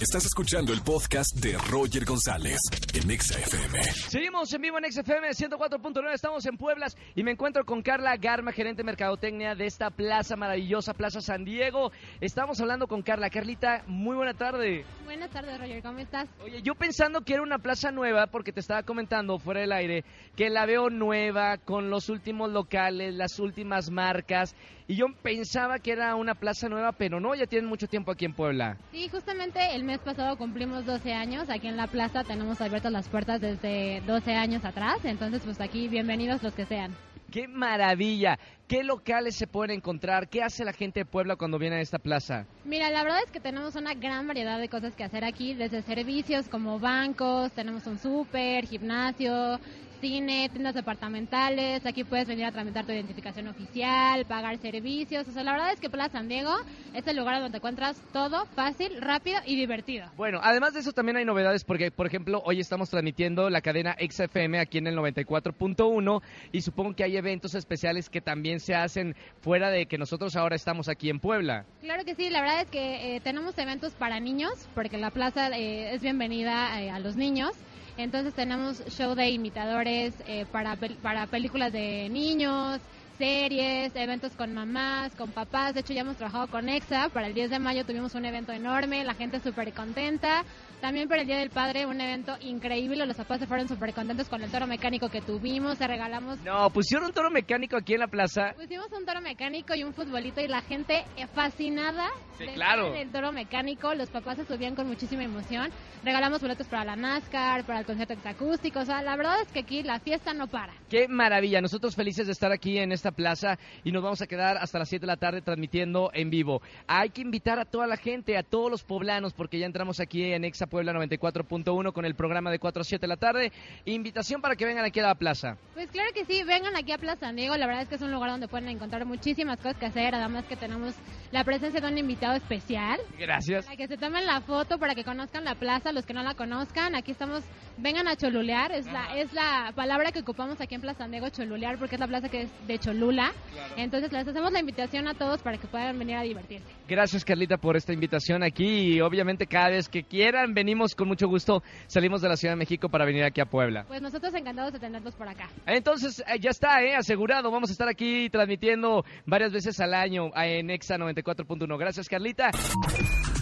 Estás escuchando el podcast de Roger González en Exa FM. Seguimos en vivo en XFM 104.9, estamos en Pueblas y me encuentro con Carla Garma, gerente de Mercadotecnia de esta plaza maravillosa, Plaza San Diego. Estamos hablando con Carla. Carlita, muy buena tarde. Buenas tardes, Roger, ¿cómo estás? Oye, yo pensando que era una plaza nueva, porque te estaba comentando fuera del aire, que la veo nueva, con los últimos locales, las últimas marcas, y yo pensaba que era una plaza nueva, pero no, ya tienen mucho tiempo aquí en Puebla. Sí, justamente el mes pasado cumplimos 12 años, aquí en la plaza tenemos abiertas las puertas desde 12 años atrás, entonces pues aquí bienvenidos los que sean. ¡Qué maravilla! ¿Qué locales se pueden encontrar? ¿Qué hace la gente de Puebla cuando viene a esta plaza? Mira, la verdad es que tenemos una gran variedad de cosas que hacer aquí, desde servicios como bancos, tenemos un súper, gimnasio, cine, tiendas departamentales, aquí puedes venir a tramitar tu identificación oficial, pagar servicios, o sea, la verdad es que Plaza San Diego es el lugar donde encuentras todo fácil, rápido y divertido. Bueno, además de eso también hay novedades porque, por ejemplo, hoy estamos transmitiendo la cadena XFM aquí en el 94.1 y supongo que hay eventos especiales que también se hacen fuera de que nosotros ahora estamos aquí en Puebla. Claro que sí, la verdad es que eh, tenemos eventos para niños porque la plaza eh, es bienvenida eh, a los niños. Entonces tenemos show de imitadores eh, para, para películas de niños, series, eventos con mamás, con papás. De hecho, ya hemos trabajado con EXA. Para el 10 de mayo tuvimos un evento enorme, la gente súper contenta. También para el Día del Padre, un evento increíble. Los papás se fueron súper contentos con el toro mecánico que tuvimos. Se regalamos. No, pusieron un toro mecánico aquí en la plaza. Pusimos un toro mecánico y un futbolito y la gente eh, fascinada sí, claro. del toro mecánico. Los papás se subían con muchísima emoción. Regalamos boletos para la NASCAR, para el concierto exacústico. O sea, la verdad es que aquí la fiesta no para. Qué maravilla. Nosotros felices de estar aquí en esta plaza y nos vamos a quedar hasta las 7 de la tarde transmitiendo en vivo. Hay que invitar a toda la gente, a todos los poblanos, porque ya entramos aquí en Exa Puebla 94.1 con el programa de 4 a 7 de la tarde. Invitación para que vengan aquí a la plaza. Pues claro que sí, vengan aquí a Plaza San Diego. La verdad es que es un lugar donde pueden encontrar muchísimas cosas que hacer. Además que tenemos la presencia de un invitado especial. Gracias. Para que se tomen la foto, para que conozcan la plaza, los que no la conozcan. Aquí estamos, vengan a cholulear. Es, la, es la palabra que ocupamos aquí en Plaza San Diego, cholulear, porque es la plaza que es de Cholula. Claro. Entonces les hacemos la invitación a todos para que puedan venir a divertirse. Gracias Carlita por esta invitación aquí y obviamente cada vez que quieran venimos con mucho gusto. Salimos de la Ciudad de México para venir aquí a Puebla. Pues nosotros encantados de tenerlos por acá. Entonces eh, ya está, eh, asegurado. Vamos a estar aquí transmitiendo varias veces al año en Exa 94.1. Gracias Carlita.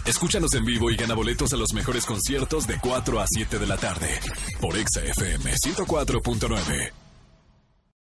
Escúchanos en vivo y gana boletos a los mejores conciertos de 4 a 7 de la tarde por Exa FM 104.9.